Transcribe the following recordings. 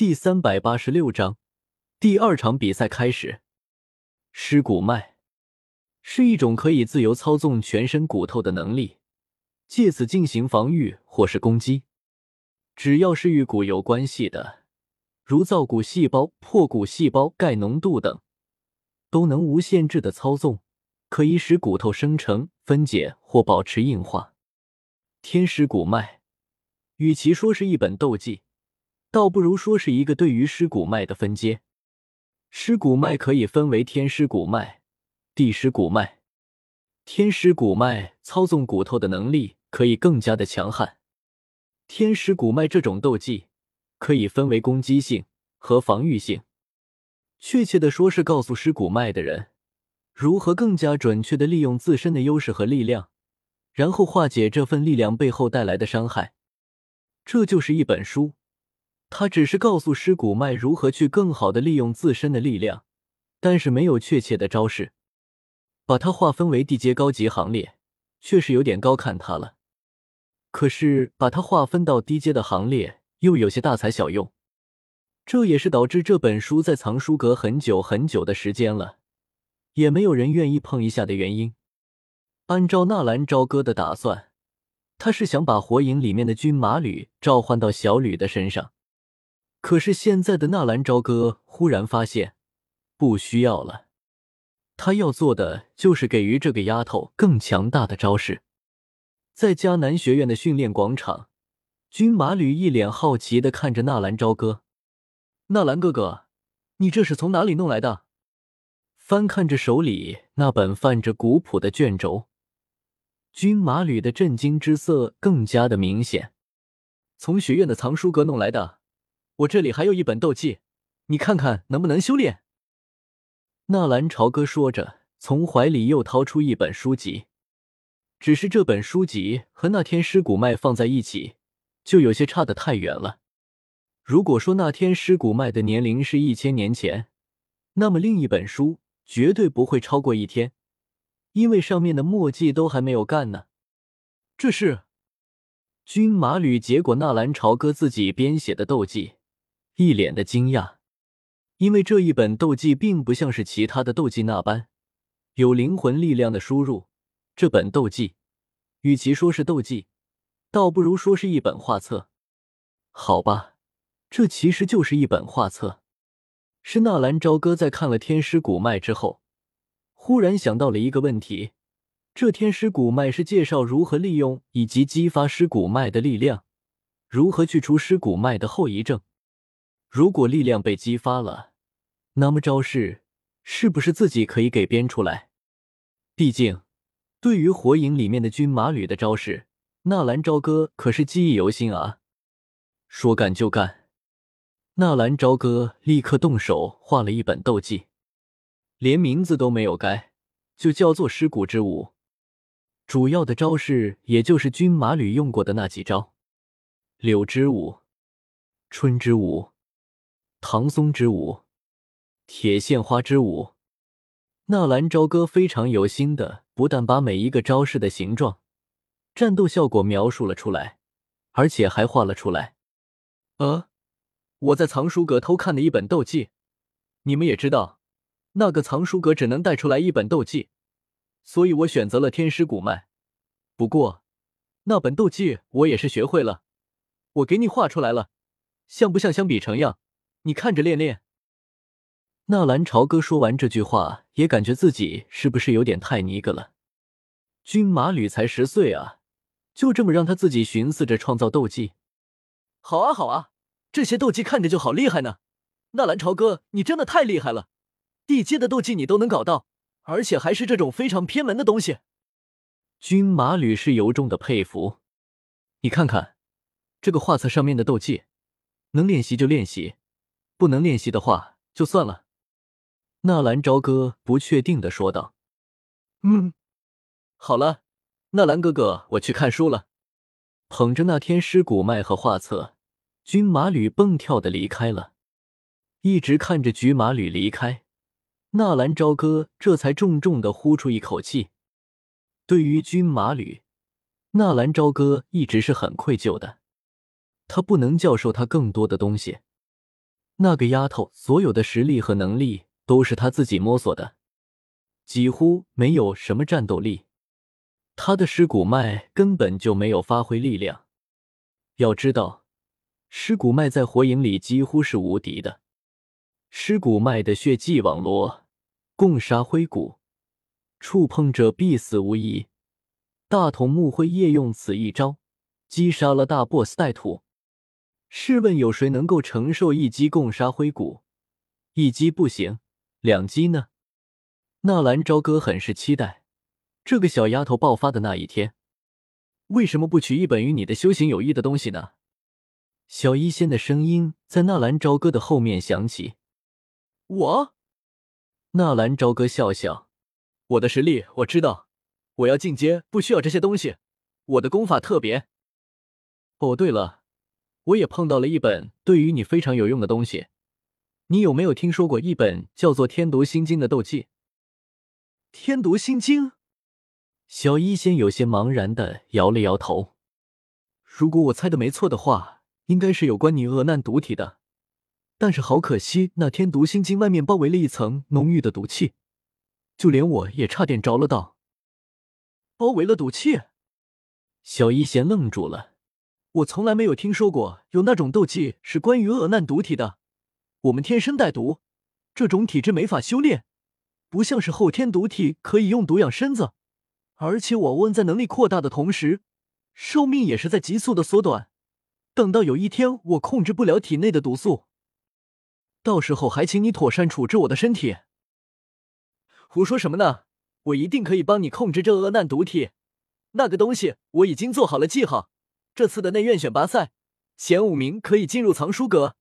第三百八十六章，第二场比赛开始。尸骨脉是一种可以自由操纵全身骨头的能力，借此进行防御或是攻击。只要是与骨有关系的，如造骨细胞、破骨细胞、钙浓度等，都能无限制的操纵，可以使骨头生成、分解或保持硬化。天尸骨脉，与其说是一本斗技。倒不如说是一个对于尸骨脉的分阶。尸骨脉可以分为天尸骨脉、地尸骨脉。天尸骨脉操纵骨头的能力可以更加的强悍。天尸骨脉这种斗技可以分为攻击性和防御性。确切的说，是告诉尸骨脉的人如何更加准确的利用自身的优势和力量，然后化解这份力量背后带来的伤害。这就是一本书。他只是告诉尸骨脉如何去更好的利用自身的力量，但是没有确切的招式。把它划分为地阶高级行列，确实有点高看他了。可是把它划分到低阶的行列，又有些大材小用。这也是导致这本书在藏书阁很久很久的时间了，也没有人愿意碰一下的原因。按照纳兰朝歌的打算，他是想把火影里面的军马吕召唤到小吕的身上。可是现在的纳兰朝歌忽然发现，不需要了。他要做的就是给予这个丫头更强大的招式。在迦南学院的训练广场，军马吕一脸好奇的看着纳兰朝歌：“纳兰哥哥，你这是从哪里弄来的？”翻看着手里那本泛着古朴的卷轴，军马吕的震惊之色更加的明显。从学院的藏书阁弄来的。我这里还有一本斗技，你看看能不能修炼。纳兰朝歌说着，从怀里又掏出一本书籍。只是这本书籍和那天尸骨脉放在一起，就有些差得太远了。如果说那天尸骨脉的年龄是一千年前，那么另一本书绝对不会超过一天，因为上面的墨迹都还没有干呢。这是军马吕结果纳兰朝歌自己编写的斗技。一脸的惊讶，因为这一本斗技并不像是其他的斗技那般有灵魂力量的输入。这本斗技，与其说是斗技，倒不如说是一本画册。好吧，这其实就是一本画册。是纳兰朝歌在看了天师古脉之后，忽然想到了一个问题：这天师古脉是介绍如何利用以及激发尸骨脉的力量，如何去除尸骨脉的后遗症。如果力量被激发了，那么招式是不是自己可以给编出来？毕竟，对于火影里面的军马吕的招式，纳兰朝歌可是记忆犹新啊！说干就干，纳兰朝歌立刻动手画了一本斗技，连名字都没有改，就叫做尸骨之舞。主要的招式也就是军马吕用过的那几招：柳之舞、春之舞。唐松之舞，铁线花之舞。纳兰朝歌非常有心的，不但把每一个招式的形状、战斗效果描述了出来，而且还画了出来。呃，我在藏书阁偷看的一本斗技，你们也知道，那个藏书阁只能带出来一本斗技，所以我选择了天师古脉。不过，那本斗技我也是学会了，我给你画出来了，像不像相比成样？你看着练练。纳兰朝歌说完这句话，也感觉自己是不是有点太尼个了？军马吕才十岁啊，就这么让他自己寻思着创造斗技？好啊好啊，这些斗技看着就好厉害呢。纳兰朝歌，你真的太厉害了，地阶的斗技你都能搞到，而且还是这种非常偏门的东西。军马吕是由衷的佩服。你看看这个画册上面的斗技，能练习就练习。不能练习的话，就算了。”纳兰朝歌不确定的说道。“嗯，好了，纳兰哥哥，我去看书了。”捧着那天尸骨脉和画册，军马吕蹦跳的离开了。一直看着菊马吕离开，纳兰朝歌这才重重的呼出一口气。对于军马吕，纳兰朝歌一直是很愧疚的，他不能教授他更多的东西。那个丫头所有的实力和能力都是她自己摸索的，几乎没有什么战斗力。她的尸骨脉根本就没有发挥力量。要知道，尸骨脉在火影里几乎是无敌的。尸骨脉的血迹网罗，共杀灰骨，触碰者必死无疑。大筒木辉夜用此一招，击杀了大 boss 带土。试问有谁能够承受一击共杀灰骨？一击不行，两击呢？纳兰朝歌很是期待这个小丫头爆发的那一天。为什么不取一本与你的修行有益的东西呢？小医仙的声音在纳兰朝歌的后面响起。我，纳兰朝歌笑笑，我的实力我知道，我要进阶不需要这些东西，我的功法特别。哦，对了。我也碰到了一本对于你非常有用的东西，你有没有听说过一本叫做《天毒心经》的斗技？天毒心经，小医仙有些茫然的摇了摇头。如果我猜的没错的话，应该是有关你恶难毒体的。但是好可惜，那天毒心经外面包围了一层浓郁的毒气，就连我也差点着了道。包围了毒气，小医仙愣住了。我从来没有听说过有那种斗技是关于恶难毒体的。我们天生带毒，这种体质没法修炼，不像是后天毒体可以用毒养身子。而且我问在能力扩大的同时，寿命也是在急速的缩短。等到有一天我控制不了体内的毒素，到时候还请你妥善处置我的身体。胡说什么呢？我一定可以帮你控制这恶难毒体。那个东西我已经做好了记号。这次的内院选拔赛，前五名可以进入藏书阁，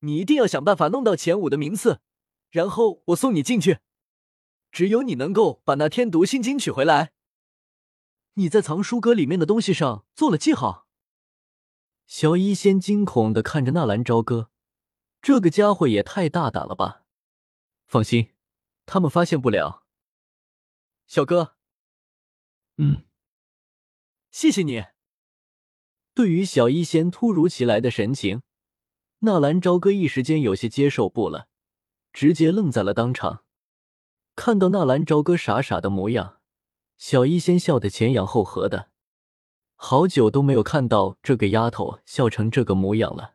你一定要想办法弄到前五的名次，然后我送你进去。只有你能够把那天读心经取回来。你在藏书阁里面的东西上做了记号。小医仙惊恐的看着纳兰朝歌，这个家伙也太大胆了吧！放心，他们发现不了。小哥，嗯，谢谢你。对于小医仙突如其来的神情，纳兰朝歌一时间有些接受不了，直接愣在了当场。看到纳兰朝歌傻傻的模样，小医仙笑得前仰后合的，好久都没有看到这个丫头笑成这个模样了。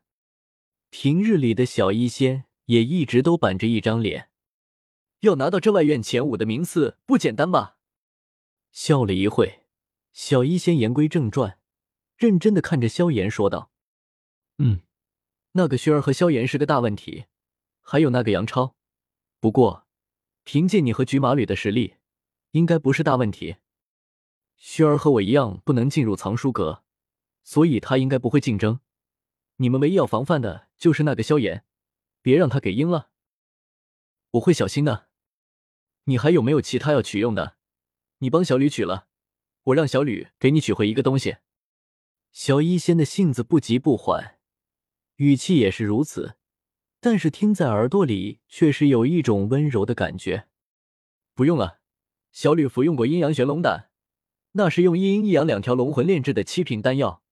平日里的小医仙也一直都板着一张脸，要拿到这外院前五的名次不简单吧？笑了一会，小医仙言归正传。认真的看着萧炎说道：“嗯，那个薰儿和萧炎是个大问题，还有那个杨超。不过，凭借你和菊马吕的实力，应该不是大问题。薰儿和我一样不能进入藏书阁，所以他应该不会竞争。你们唯一要防范的就是那个萧炎，别让他给阴了。我会小心的。你还有没有其他要取用的？你帮小吕取了，我让小吕给你取回一个东西。”小医仙的性子不急不缓，语气也是如此，但是听在耳朵里却是有一种温柔的感觉。不用了，小吕服用过阴阳玄龙胆，那是用一阴一阳两条龙魂炼制的七品丹药，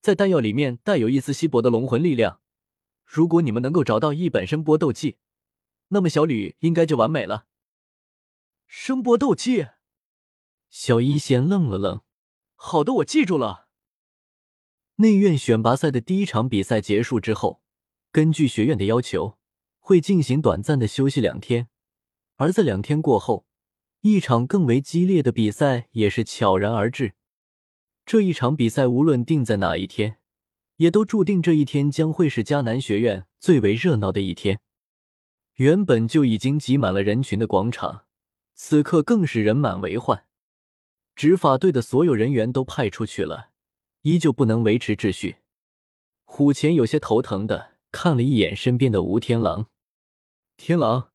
在丹药里面带有一丝稀薄的龙魂力量。如果你们能够找到一本声波斗技，那么小吕应该就完美了。声波斗技，小医仙愣了愣。好的，我记住了。内院选拔赛的第一场比赛结束之后，根据学院的要求，会进行短暂的休息两天。而在两天过后，一场更为激烈的比赛也是悄然而至。这一场比赛无论定在哪一天，也都注定这一天将会是迦南学院最为热闹的一天。原本就已经挤满了人群的广场，此刻更是人满为患。执法队的所有人员都派出去了。依旧不能维持秩序，虎钳有些头疼的看了一眼身边的吴天狼。天狼，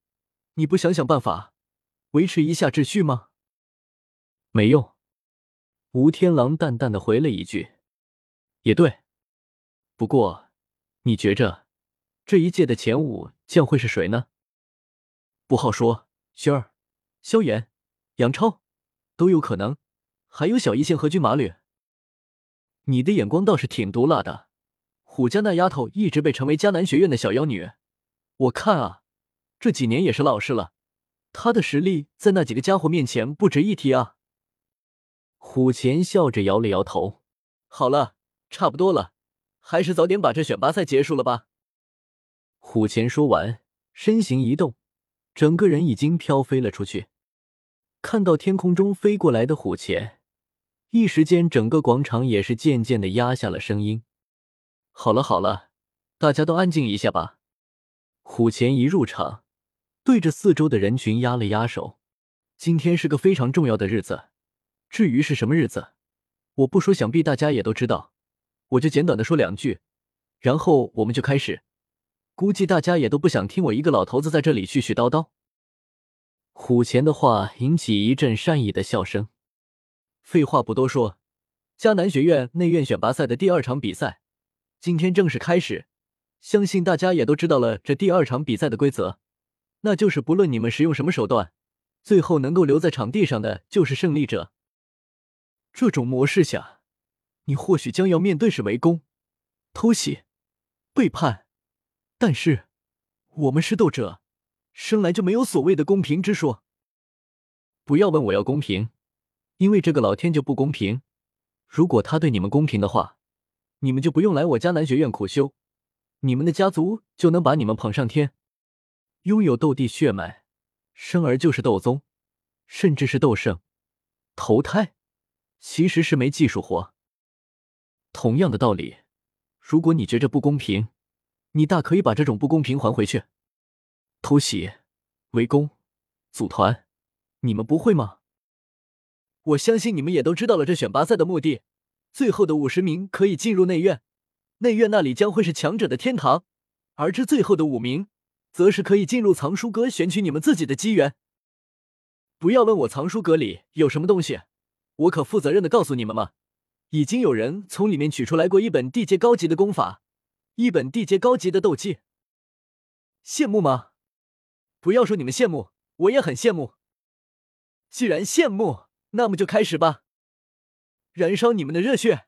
你不想想办法维持一下秩序吗？没用。吴天狼淡淡的回了一句：“也对。不过，你觉着这一届的前五将会是谁呢？”不好说，薰儿、萧炎、杨超都有可能，还有小一仙和军马吕。你的眼光倒是挺毒辣的，虎家那丫头一直被称为迦南学院的小妖女，我看啊，这几年也是老实了。她的实力在那几个家伙面前不值一提啊。虎钳笑着摇了摇头。好了，差不多了，还是早点把这选拔赛结束了吧。虎钳说完，身形一动，整个人已经飘飞了出去。看到天空中飞过来的虎钳，一时间整个广场也是渐渐的压下了声音。好了好了，大家都安静一下吧。虎钳一入场，对着四周的人群压了压手。今天是个非常重要的日子，至于是什么日子，我不说，想必大家也都知道。我就简短的说两句，然后我们就开始。估计大家也都不想听我一个老头子在这里絮絮叨叨。虎钳的话引起一阵善意的笑声。废话不多说，迦南学院内院选拔赛的第二场比赛，今天正式开始。相信大家也都知道了这第二场比赛的规则，那就是不论你们使用什么手段，最后能够留在场地上的就是胜利者。这种模式下，你或许将要面对是围攻、偷袭、背叛，但是我们是斗者，生来就没有所谓的公平之说。不要问我要公平，因为这个老天就不公平。如果他对你们公平的话，你们就不用来我迦南学院苦修。你们的家族就能把你们捧上天，拥有斗帝血脉，生而就是斗宗，甚至是斗圣，投胎其实是没技术活。同样的道理，如果你觉着不公平，你大可以把这种不公平还回去。偷袭、围攻、组团，你们不会吗？我相信你们也都知道了这选拔赛的目的，最后的五十名可以进入内院。内院那里将会是强者的天堂，而这最后的五名，则是可以进入藏书阁选取你们自己的机缘。不要问我藏书阁里有什么东西，我可负责任的告诉你们吗？已经有人从里面取出来过一本地阶高级的功法，一本地阶高级的斗技。羡慕吗？不要说你们羡慕，我也很羡慕。既然羡慕，那么就开始吧，燃烧你们的热血！